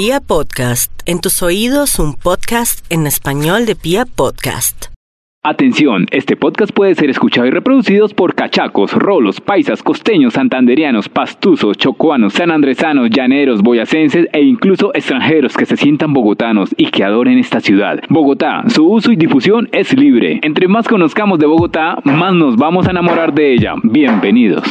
Pia Podcast, en tus oídos un podcast en español de Pia Podcast. Atención, este podcast puede ser escuchado y reproducido por cachacos, rolos, paisas, costeños, santanderianos, pastuzos, chocuanos, sanandresanos, llaneros, boyacenses e incluso extranjeros que se sientan bogotanos y que adoren esta ciudad. Bogotá, su uso y difusión es libre. Entre más conozcamos de Bogotá, más nos vamos a enamorar de ella. Bienvenidos.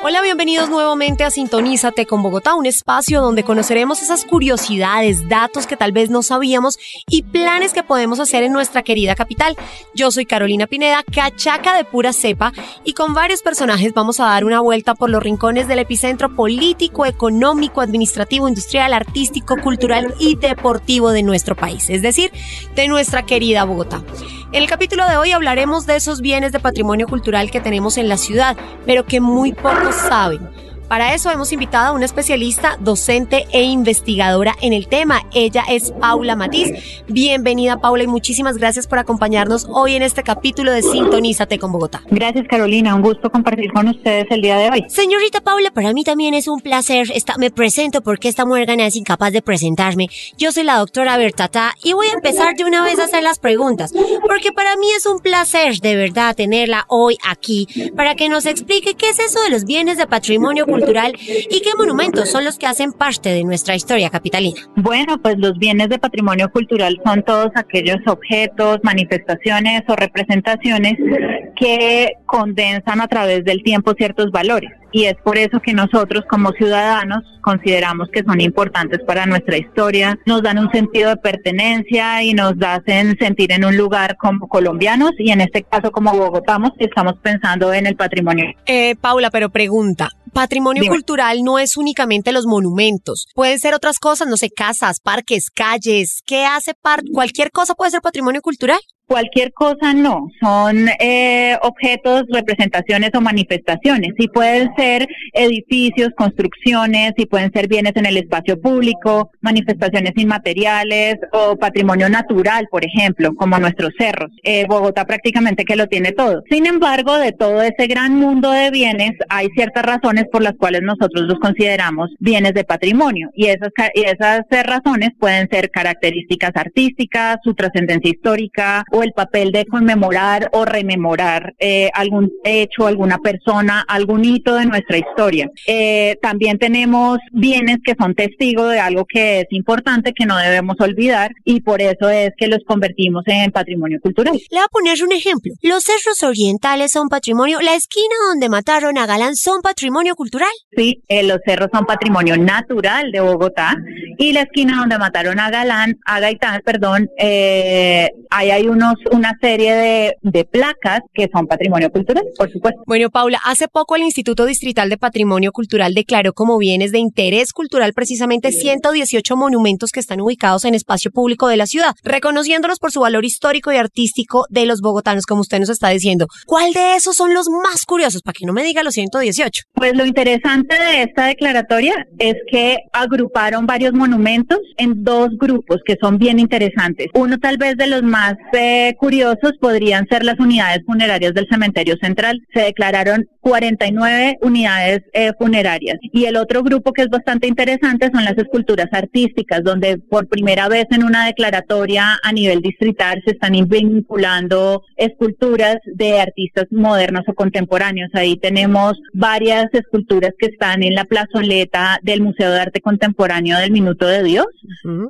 Hola, bienvenidos nuevamente a Sintonízate con Bogotá, un espacio donde conoceremos esas curiosidades, datos que tal vez no sabíamos y planes que podemos hacer en nuestra querida capital. Yo soy Carolina Pineda, cachaca de pura cepa, y con varios personajes vamos a dar una vuelta por los rincones del epicentro político, económico, administrativo, industrial, artístico, cultural y deportivo de nuestro país, es decir, de nuestra querida Bogotá. En el capítulo de hoy hablaremos de esos bienes de patrimonio cultural que tenemos en la ciudad, pero que muy pocos saben. Para eso hemos invitado a una especialista, docente e investigadora en el tema. Ella es Paula Matiz. Bienvenida Paula y muchísimas gracias por acompañarnos hoy en este capítulo de Sintonízate con Bogotá. Gracias Carolina, un gusto compartir con ustedes el día de hoy. Señorita Paula, para mí también es un placer. me presento porque esta mujer es incapaz de presentarme. Yo soy la doctora Bertata y voy a empezar de una vez a hacer las preguntas, porque para mí es un placer de verdad tenerla hoy aquí para que nos explique qué es eso de los bienes de patrimonio cultural cultural y qué monumentos son los que hacen parte de nuestra historia capitalina? Bueno, pues los bienes de patrimonio cultural son todos aquellos objetos, manifestaciones o representaciones que condensan a través del tiempo ciertos valores y es por eso que nosotros como ciudadanos consideramos que son importantes para nuestra historia, nos dan un sentido de pertenencia y nos hacen sentir en un lugar como colombianos y en este caso como bogotamos estamos pensando en el patrimonio. Eh, Paula, pero pregunta, patrimonio cultural no es únicamente los monumentos, pueden ser otras cosas, no sé, casas, parques, calles, ¿qué hace parte? Cualquier cosa puede ser patrimonio cultural. Cualquier cosa no, son eh, objetos, representaciones o manifestaciones. Sí pueden ser edificios, construcciones, sí pueden ser bienes en el espacio público, manifestaciones inmateriales o patrimonio natural, por ejemplo, como nuestros cerros. Eh, Bogotá prácticamente que lo tiene todo. Sin embargo, de todo ese gran mundo de bienes, hay ciertas razones por las cuales nosotros los consideramos bienes de patrimonio y esas, y esas razones pueden ser características artísticas, su trascendencia histórica, el papel de conmemorar o rememorar eh, algún hecho, alguna persona, algún hito de nuestra historia. Eh, también tenemos bienes que son testigos de algo que es importante, que no debemos olvidar y por eso es que los convertimos en patrimonio cultural. Le voy a poner un ejemplo. Los cerros orientales son patrimonio, la esquina donde mataron a Galán son patrimonio cultural. Sí, eh, los cerros son patrimonio natural de Bogotá y la esquina donde mataron a Galán, a Gaitán, perdón, ahí hay unos una serie de, de placas que son patrimonio cultural, por supuesto. Bueno, Paula, hace poco el Instituto Distrital de Patrimonio Cultural declaró como bienes de interés cultural precisamente 118 monumentos que están ubicados en espacio público de la ciudad, reconociéndolos por su valor histórico y artístico de los bogotanos, como usted nos está diciendo. ¿Cuál de esos son los más curiosos? Para que no me diga los 118. Pues lo interesante de esta declaratoria es que agruparon varios monumentos en dos grupos que son bien interesantes. Uno tal vez de los más eh, curiosos podrían ser las unidades funerarias del cementerio central. Se declararon 49 unidades eh, funerarias. Y el otro grupo que es bastante interesante son las esculturas artísticas, donde por primera vez en una declaratoria a nivel distrital se están vinculando esculturas de artistas modernos o contemporáneos. Ahí tenemos varias esculturas que están en la plazoleta del Museo de Arte Contemporáneo del Minuto de Dios,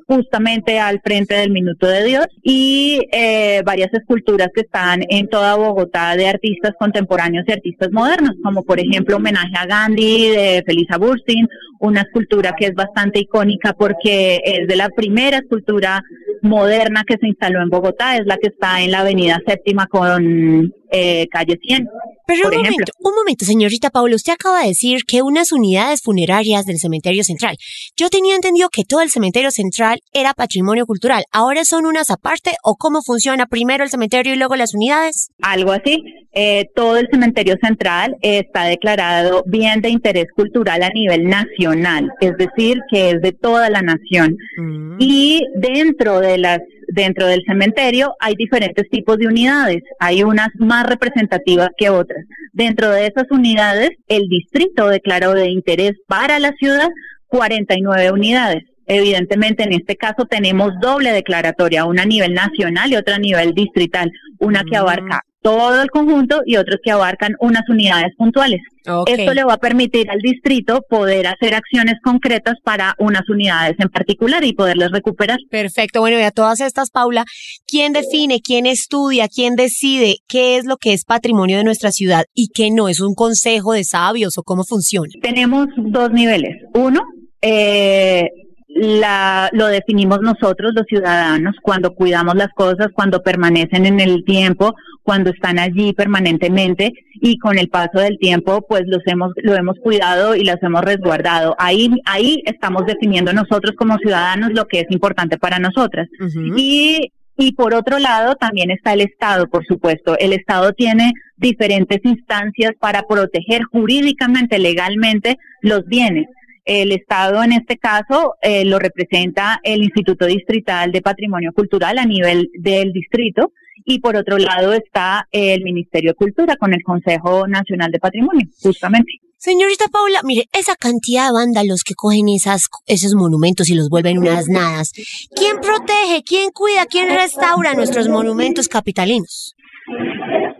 justamente al frente del Minuto de Dios, y eh, varias esculturas que están en toda Bogotá de artistas contemporáneos y artistas modernos, como por ejemplo homenaje a Gandhi de Felisa Burstyn, una escultura que es bastante icónica porque es de la primera escultura moderna que se instaló en Bogotá, es la que está en la avenida séptima con eh, calle 100. Pero un momento, un momento, señorita Paula, usted acaba de decir que unas unidades funerarias del cementerio central. Yo tenía entendido que todo el cementerio central era patrimonio cultural. ¿Ahora son unas aparte o cómo funciona primero el cementerio y luego las unidades? Algo así. Eh, todo el cementerio central está declarado bien de interés cultural a nivel nacional, es decir, que es de toda la nación. Mm. Y dentro de las dentro del cementerio hay diferentes tipos de unidades. Hay unas más representativas que otras. Dentro de esas unidades, el distrito declaró de interés para la ciudad 49 unidades. Evidentemente, en este caso tenemos doble declaratoria, una a nivel nacional y otra a nivel distrital, una que mm. abarca todo el conjunto y otros que abarcan unas unidades puntuales. Esto le va a permitir al distrito poder hacer acciones concretas para unas unidades en particular y poderlas recuperar. Perfecto. Bueno, y a todas estas, Paula, ¿quién define, quién estudia, quién decide qué es lo que es patrimonio de nuestra ciudad y qué no? ¿Es un consejo de sabios o cómo funciona? Tenemos dos niveles. Uno, eh, la, lo definimemos nosotros, los ciudadanos, cuando cuidamos las cosas, cuando permanecen en el tiempo, cuando están allí permanentemente y con el paso del tiempo, pues los hemos, lo hemos cuidado y las hemos resguardado. Ahí, ahí estamos definiendo nosotros como ciudadanos lo que es importante para nosotras. Y y por otro lado, también está el Estado, por supuesto. El Estado tiene diferentes instancias para proteger jurídicamente, legalmente, los bienes. El Estado en este caso eh, lo representa el Instituto Distrital de Patrimonio Cultural a nivel del distrito y por otro lado está el Ministerio de Cultura con el Consejo Nacional de Patrimonio, justamente. Señorita Paula, mire, esa cantidad de vándalos que cogen esas, esos monumentos y los vuelven unas nadas. ¿Quién protege, quién cuida, quién restaura nuestros monumentos capitalinos?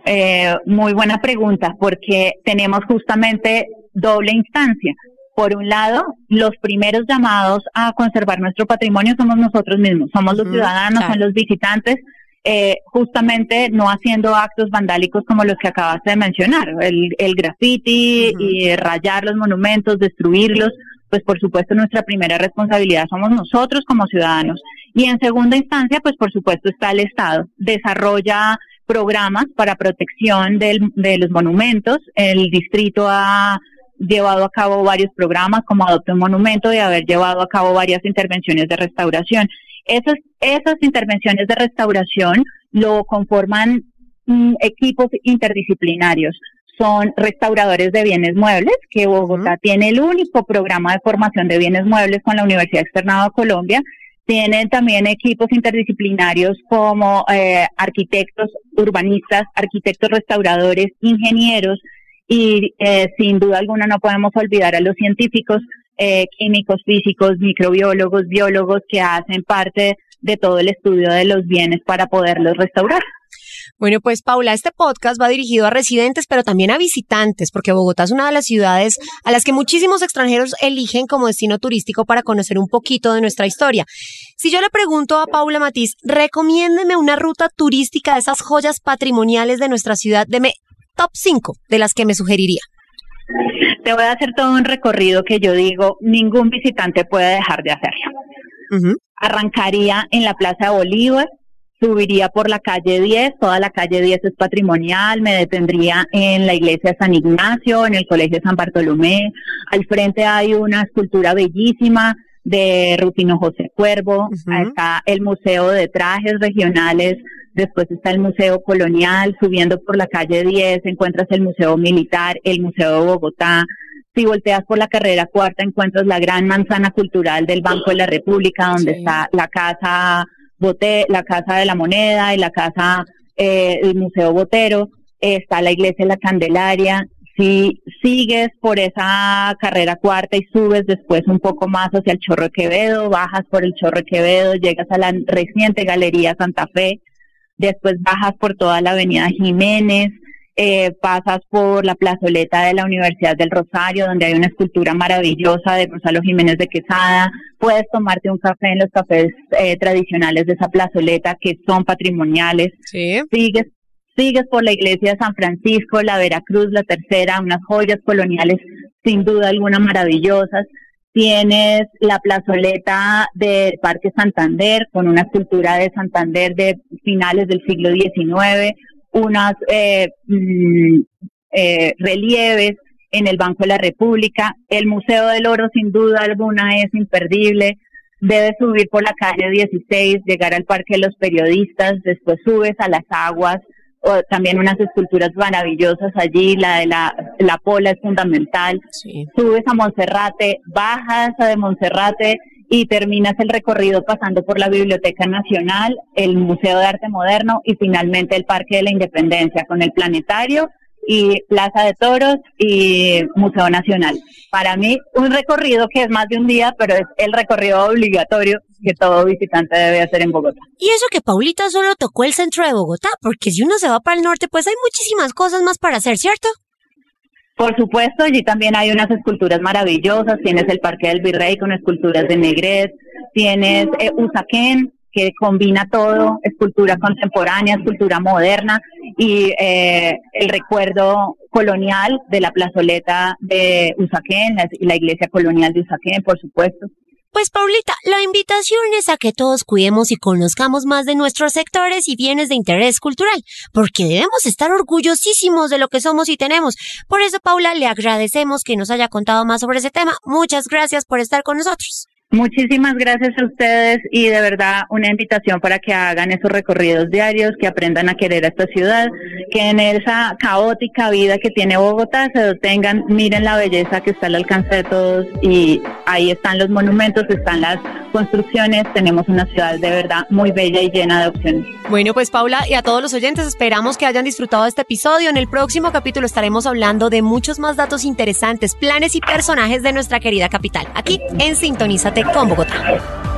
Eh, muy buena pregunta, porque tenemos justamente doble instancia. Por un lado, los primeros llamados a conservar nuestro patrimonio somos nosotros mismos, somos los ciudadanos, son los visitantes, eh, justamente no haciendo actos vandálicos como los que acabaste de mencionar, el, el graffiti y rayar los monumentos, destruirlos, pues por supuesto nuestra primera responsabilidad somos nosotros como ciudadanos. Y en segunda instancia, pues por supuesto está el Estado, desarrolla programas para protección del, de los monumentos, el distrito ha llevado a cabo varios programas como Adopte un Monumento y haber llevado a cabo varias intervenciones de restauración. Esas, esas intervenciones de restauración lo conforman mm, equipos interdisciplinarios. Son restauradores de bienes muebles, que Bogotá tiene el único programa de formación de bienes muebles con la Universidad Externada de Colombia. Tienen también equipos interdisciplinarios como eh, arquitectos urbanistas, arquitectos restauradores, ingenieros, y eh, sin duda alguna no podemos olvidar a los científicos, eh, químicos, físicos, microbiólogos, biólogos que hacen parte de todo el estudio de los bienes para poderlos restaurar. Bueno, pues Paula, este podcast va dirigido a residentes, pero también a visitantes, porque Bogotá es una de las ciudades a las que muchísimos extranjeros eligen como destino turístico para conocer un poquito de nuestra historia. Si yo le pregunto a Paula Matiz, recomiéndeme una ruta turística de esas joyas patrimoniales de nuestra ciudad, deme top 5 de las que me sugeriría? Te voy a hacer todo un recorrido que yo digo, ningún visitante puede dejar de hacerlo. Arrancaría en la Plaza Bolívar, subiría por la calle 10, toda la calle 10 es patrimonial, me detendría en la iglesia San Ignacio, en el colegio San Bartolomé, al frente hay una escultura bellísima de Rufino José Cuervo, está el Museo de Trajes Regionales después está el Museo Colonial, subiendo por la calle 10 encuentras el Museo Militar, el Museo de Bogotá. Si volteas por la carrera cuarta encuentras la gran manzana cultural del Banco de la República, donde está la casa Bote, la casa de la moneda y la casa eh, el Museo Botero, está la iglesia de la Candelaria. Si sigues por esa carrera cuarta y subes después un poco más hacia el Chorro Quevedo, bajas por el Chorro Quevedo, llegas a la reciente Galería Santa Fe, después bajas por toda la avenida Jiménez, eh, pasas por la plazoleta de la Universidad del Rosario, donde hay una escultura maravillosa de Gonzalo Jiménez de Quesada, puedes tomarte un café en los cafés eh, tradicionales de esa plazoleta que son patrimoniales, sigues sigues por la iglesia de San Francisco, la Veracruz, la Tercera, unas joyas coloniales sin duda alguna maravillosas, Tienes la plazoleta del Parque Santander con una escultura de Santander de finales del siglo XIX, unas eh, mm, eh, relieves en el Banco de la República. El Museo del Oro sin duda alguna es imperdible. Debes subir por la calle 16, llegar al Parque de los Periodistas, después subes a las aguas, o también unas esculturas maravillosas allí, la de la, la pola es fundamental. Subes a Monserrate, bajas a de Monserrate y terminas el recorrido pasando por la Biblioteca Nacional, el Museo de Arte Moderno y finalmente el Parque de la Independencia con el planetario y Plaza de Toros y Museo Nacional. Para mí, un recorrido que es más de un día, pero es el recorrido obligatorio que todo visitante debe hacer en Bogotá. Y eso que Paulita solo tocó el centro de Bogotá, porque si uno se va para el norte, pues hay muchísimas cosas más para hacer, ¿cierto? Por supuesto, allí también hay unas esculturas maravillosas. Tienes el Parque del Virrey con esculturas de Negret, tienes eh, Usaquén, que combina todo, escultura contemporánea, escultura moderna y eh, el recuerdo colonial de la plazoleta de Usaquén, la, la iglesia colonial de Usaquén, por supuesto. Pues Paulita, la invitación es a que todos cuidemos y conozcamos más de nuestros sectores y bienes de interés cultural, porque debemos estar orgullosísimos de lo que somos y tenemos. Por eso, Paula, le agradecemos que nos haya contado más sobre ese tema. Muchas gracias por estar con nosotros. Muchísimas gracias a ustedes y de verdad una invitación para que hagan esos recorridos diarios, que aprendan a querer a esta ciudad, que en esa caótica vida que tiene Bogotá se detengan, miren la belleza que está al alcance de todos y ahí están los monumentos, están las construcciones, tenemos una ciudad de verdad muy bella y llena de opciones. Bueno, pues Paula y a todos los oyentes esperamos que hayan disfrutado de este episodio. En el próximo capítulo estaremos hablando de muchos más datos interesantes, planes y personajes de nuestra querida capital, aquí en Sintonízate con Bogotá.